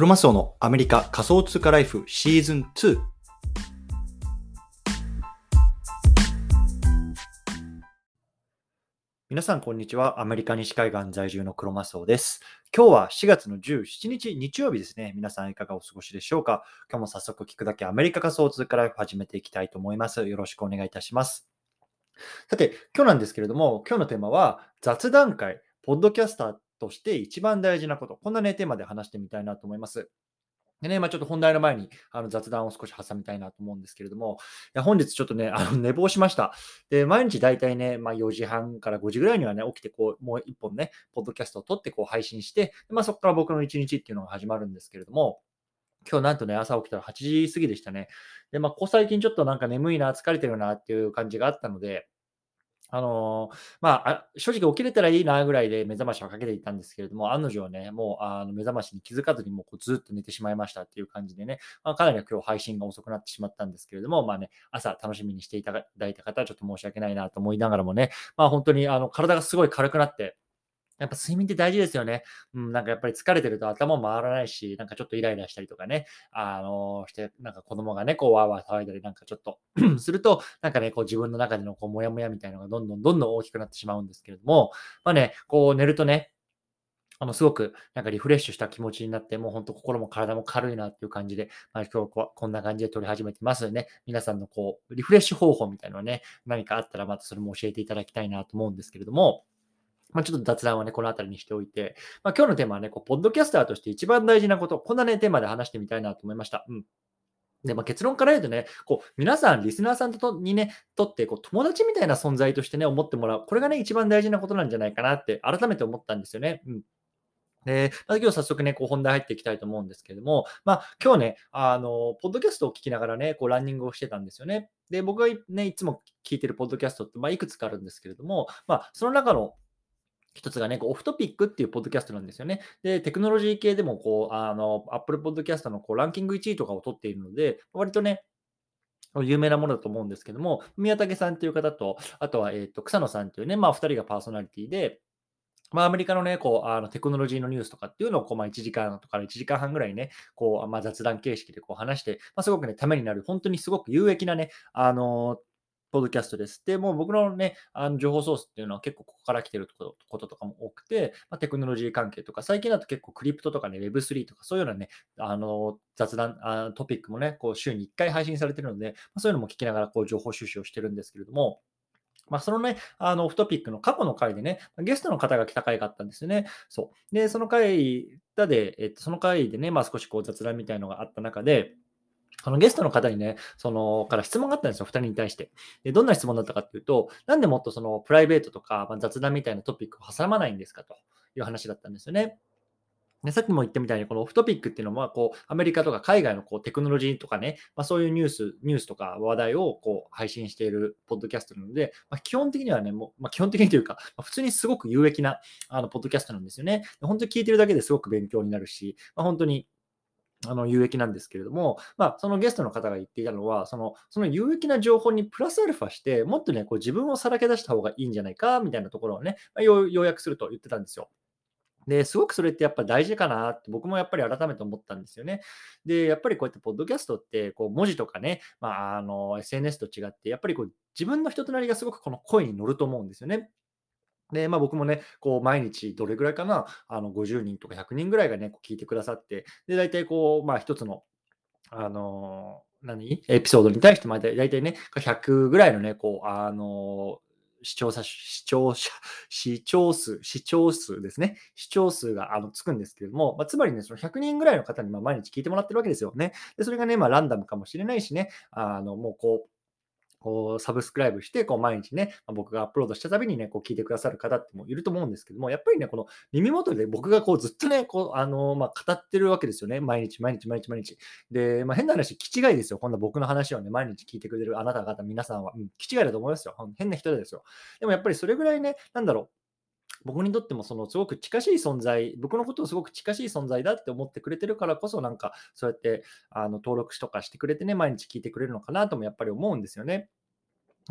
クロマスオのアメリカ仮想通貨ライフシーズン2。皆さん、こんにちは。アメリカ西海岸在住のクロマスオです。今日は4月の17日、日曜日ですね。皆さん、いかがお過ごしでしょうか？今日も早速聞くだけアメリカ仮想通貨ライフ始めていきたいと思います。よろしくお願いいたします。さて、今日なんですけれども、今日のテーマは雑談会、ポッドキャスターとして一番大事なこと。こんなね、テーマで話してみたいなと思います。でね、まあ、ちょっと本題の前にあの雑談を少し挟みたいなと思うんですけれども、いや本日ちょっとね、あの寝坊しました。で、毎日だいたいね、まあ、4時半から5時ぐらいにはね、起きてこう、もう一本ね、ポッドキャストを撮ってこう配信して、まあ、そこから僕の一日っていうのが始まるんですけれども、今日なんとね、朝起きたら8時過ぎでしたね。で、まあ、ここ最近ちょっとなんか眠いな、疲れてるなっていう感じがあったので、あの、まあ、正直起きれたらいいなぐらいで目覚ましはかけていたんですけれども、案の定ね、もうあの目覚ましに気づかずにもうずっと寝てしまいましたっていう感じでね、まあ、かなり今日配信が遅くなってしまったんですけれども、まあね、朝楽しみにしていただいた方はちょっと申し訳ないなと思いながらもね、まあ本当にあの体がすごい軽くなって、やっぱ睡眠って大事ですよね。うん、なんかやっぱり疲れてると頭回らないし、なんかちょっとイライラしたりとかね、あのして、なんか子供がね、こうわーわー騒いだりなんかちょっと すると、なんかね、こう自分の中でのこうモヤモヤみたいなのがどんどんどんどん大きくなってしまうんですけれども、まあね、こう寝るとね、あの、すごくなんかリフレッシュした気持ちになって、もう本当心も体も軽いなっていう感じで、まあ、今日はこんな感じで撮り始めてますね、皆さんのこう、リフレッシュ方法みたいなのはね、何かあったらまたそれも教えていただきたいなと思うんですけれども、まあ、ちょっと雑談はね、この辺りにしておいて、まあ、今日のテーマはね、こうポッドキャスターとして一番大事なこと、こんなね、テーマで話してみたいなと思いました。うん。で、まあ、結論から言うとね、こう、皆さん、リスナーさんとにね、とって、こう、友達みたいな存在としてね、思ってもらう。これがね、一番大事なことなんじゃないかなって、改めて思ったんですよね。うん。で、まあ、今日早速ね、こう本題入っていきたいと思うんですけれども、まあ、今日ね、あの、ポッドキャストを聞きながらね、こうランニングをしてたんですよね。で、僕がね、いつも聞いてるポッドキャストって、まあ、いくつかあるんですけれども、まあ、その中の一つがね、オフトピックっていうポッドキャストなんですよね。で、テクノロジー系でも、こう、あの、Apple Podcast のこうランキング1位とかを取っているので、割とね、有名なものだと思うんですけども、宮武さんっていう方と、あとは、えっ、と、草野さんっていうね、まあ、二人がパーソナリティで、まあ、アメリカのね、こう、あのテクノロジーのニュースとかっていうのを、こう、まあ、1時間とか1時間半ぐらいね、こう、まあ、雑談形式でこう話して、まあ、すごくね、ためになる、本当にすごく有益なね、あのポッドキャストです。で、もう僕のね、あの情報ソースっていうのは結構ここから来てることとかも多くて、まあ、テクノロジー関係とか、最近だと結構クリプトとかね、Web3 とか、そういうようなね、あの雑談あトピックもね、こう週に1回配信されてるので、まあ、そういうのも聞きながらこう情報収集をしてるんですけれども、まあ、そのね、あの、オフトピックの過去の回でね、ゲストの方が来た回があったんですよね。そう。で、その回で、えっと、その回でね、まあ、少しこう雑談みたいのがあった中で、あのゲストの方にね、そのから質問があったんですよ、2人に対して。でどんな質問だったかっていうと、なんでもっとそのプライベートとか、まあ、雑談みたいなトピックを挟まないんですかという話だったんですよね。でさっきも言ったみたいに、このオフトピックっていうのは、こう、アメリカとか海外のこうテクノロジーとかね、まあ、そういうニュース、ニュースとか話題をこう配信しているポッドキャストなので、まあ、基本的にはね、もう、まあ、基本的にというか、ま、普通にすごく有益なあのポッドキャストなんですよね。本当に聞いてるだけですごく勉強になるし、まあ、本当にあの有益なんですけれども、まあ、そのゲストの方が言っていたのは、そのその有益な情報にプラスアルファして、もっとね、こう自分をさらけ出した方がいいんじゃないかみたいなところをね、まあ、要約すると言ってたんですよ。で、すごくそれってやっぱ大事かなって僕もやっぱり改めて思ったんですよね。で、やっぱりこうやってポッドキャストってこう文字とかね、まあ、あの SNS と違って、やっぱりこう自分の人となりがすごくこの声に乗ると思うんですよね。で、まあ、僕もね、こう毎日どれぐらいかな、あの50人とか100人ぐらいがね、こう聞いてくださって、で、大体こう、まあ一つの、あのー、何？エピソードに対して、まあ大体ね、100ぐらいのね、こう、あのー視聴者、視聴者、視聴数、視聴数ですね。視聴数があのつくんですけれども、まあ、つまりね、その100人ぐらいの方にま毎日聞いてもらってるわけですよね。で、それがね、まあ、ランダムかもしれないしね、あの、もうこう、こう、サブスクライブして、こう、毎日ね、ま僕がアップロードしたたびにね、こう、聞いてくださる方ってもいると思うんですけども、やっぱりね、この耳元で僕がこう、ずっとね、こう、あのまあ、語ってるわけですよね。毎日、毎日、毎日、毎日。で、まあ、変な話、気違いですよ。こんな僕の話をね、毎日聞いてくれるあなた方、皆さんは、うん、気違いだと思いますよ。変な人ですよ。でもやっぱりそれぐらいね、なんだろう。僕にとってもそのすごく近しい存在、僕のことをすごく近しい存在だって思ってくれてるからこそ、なんかそうやってあの登録とかしてくれてね、毎日聞いてくれるのかなともやっぱり思うんですよね。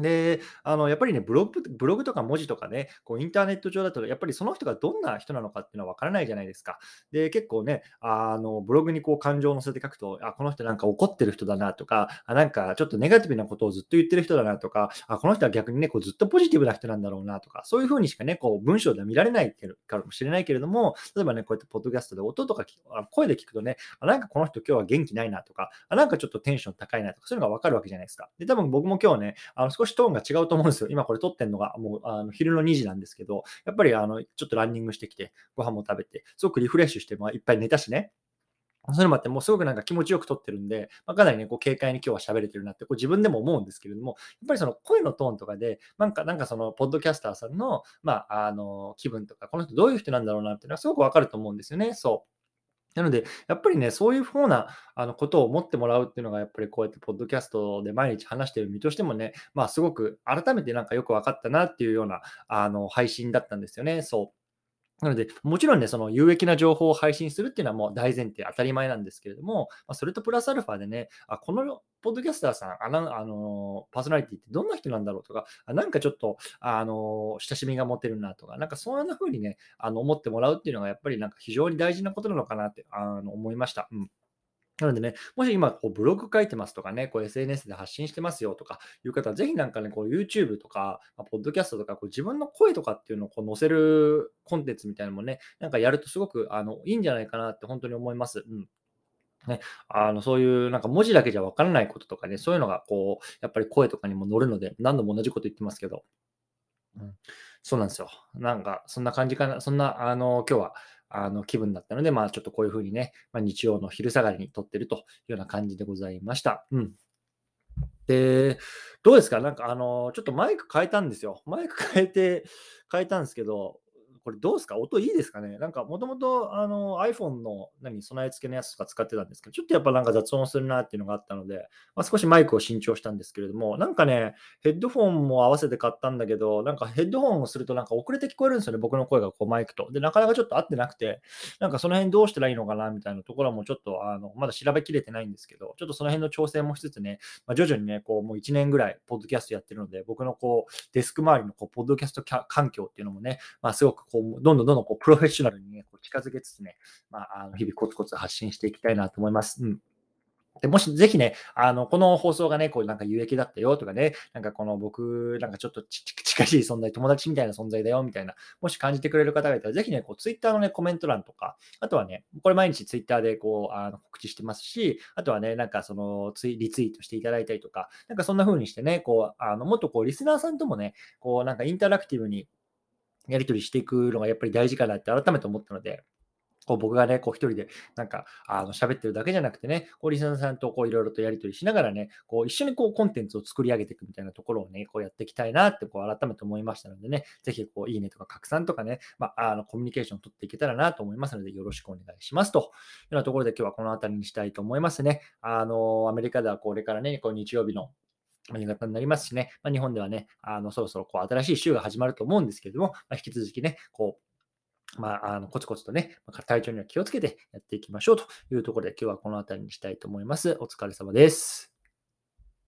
で、あの、やっぱりね、ブログブログとか文字とかね、こうインターネット上だと、やっぱりその人がどんな人なのかっていうのは分からないじゃないですか。で、結構ね、あの、ブログにこう感情を乗せて書くと、あ、この人なんか怒ってる人だなとか、あ、なんかちょっとネガティブなことをずっと言ってる人だなとか、あ、この人は逆にね、こうずっとポジティブな人なんだろうなとか、そういう風にしかね、こう文章では見られないかもしれないけれども、例えばね、こうやってポッドキャストで音とか声で聞くとね、あ、なんかこの人今日は元気ないなとか、あ、なんかちょっとテンション高いなとか、そういうのが分かるわけじゃないですか。で、多分僕も今日ね、あの少しトーンが違うと思うんですよ。今これ撮ってるのがもうあの昼の2時なんですけど、やっぱりあのちょっとランニングしてきて、ご飯も食べて、すごくリフレッシュして、まあ、いっぱい寝たしね。そういうのもあって、もうすごくなんか気持ちよく撮ってるんで、まあ、かなりね、こう軽快に今日は喋れてるなってこう自分でも思うんですけれども、やっぱりその声のトーンとかで、なんか、なんかその、ポッドキャスターさんの、まあ、あの、気分とか、この人どういう人なんだろうなっていうのはすごくわかると思うんですよね。そう。なので、やっぱりね、そういうふうなあのことを思ってもらうっていうのが、やっぱりこうやってポッドキャストで毎日話してる身としてもね、まあ、すごく改めてなんかよく分かったなっていうようなあの配信だったんですよね。そう。なので、もちろんね、その有益な情報を配信するっていうのはもう大前提、当たり前なんですけれども、まあ、それとプラスアルファでね、あこのポッドキャスターさん、あのあのパーソナリティってどんな人なんだろうとか、なんかちょっとあの親しみが持てるなとか、なんかそんな風にね、あの思ってもらうっていうのがやっぱりなんか非常に大事なことなのかなってあの思いました。うんなのでね、もし今、こうブログ書いてますとかね、こう SNS で発信してますよとかいう方は、ぜひなんかね、こう YouTube とか、まあ、ポッドキャストとか、こう自分の声とかっていうのをこう載せるコンテンツみたいなのもね、なんかやるとすごくあのいいんじゃないかなって本当に思います。うん。ね、あのそういうなんか文字だけじゃわからないこととかね、そういうのがこう、やっぱり声とかにも乗るので、何度も同じこと言ってますけど、うん、そうなんですよ。なんか、そんな感じかな、そんな、あの、今日は、あの気分だったので、まあ、ちょっとこういうふうにね、まあ、日曜の昼下がりに撮ってるというような感じでございました。うん。で、どうですか？なんか、あの、ちょっとマイク変えたんですよ。マイク変えて、変えたんですけど、これどうですか？音いいですかね？なんかもともと iPhone の何備え付けのやつとか使ってたんですけど、ちょっとやっぱなんか雑音するなっていうのがあったので、まあ、少しマイクを新調したんですけれども、なんかね、ヘッドフォンも合わせて買ったんだけど、なんかヘッドホンをするとなんか遅れて聞こえるんですよね、僕の声がこうマイクと。で、なかなかちょっと合ってなくて、なんかその辺どうしたらいいのかなみたいなところもちょっとあのまだ調べきれてないんですけど、ちょっとその辺の調整もしつつね、まあ、徐々にね、こうもう1年ぐらいポッドキャストやってるので、僕のこうデスク周りのこうポッドキャスト環境っていうのもね、まあ、すごくこううどんどんどんどんこうプロフェッショナルにね、こう近づけつつね、まあ、あの日々コツコツ発信していきたいなと思います。うん。でもしぜひね、あの、この放送がね、こうなんか有益だったよとかね、なんかこの僕、なんかちょっと近しい存在、友達みたいな存在だよみたいな、もし感じてくれる方がいたら、ぜひね、こうツイッターのね、コメント欄とか、あとはね、これ毎日ツイッターでこう、あの告知してますし、あとはね、なんかそのツイ、リツイートしていただいたりとか、なんかそんな風にしてね、こう、あの、もっとこう、リスナーさんともね、こう、なんかインタラクティブにやり取りしていくのがやっぱり大事かなって改めて思ったので、こう僕がね、こう一人でなんかあの喋ってるだけじゃなくてね、こうリスナーさんとこういろいろとやり取りしながらね、こう一緒にこうコンテンツを作り上げていくみたいなところをね、こうやっていきたいなってこう改めて思いましたのでね、ぜひこういいねとか拡散とかね、まあ、あのコミュニケーションを取っていけたらなと思いますので、よろしくお願いしますというようなところで今日はこの辺りにしたいと思いますね。あの、アメリカではこれからね、こう日曜日の夕方になりますしね、まあ、日本ではね、あのそろそろこう新しい週が始まると思うんですけれども、まあ、引き続きね、こう、まあ、あのコツコツとね、体調には気をつけてやっていきましょうというところで、今日はこの辺りにしたいと思います。お疲れ様です。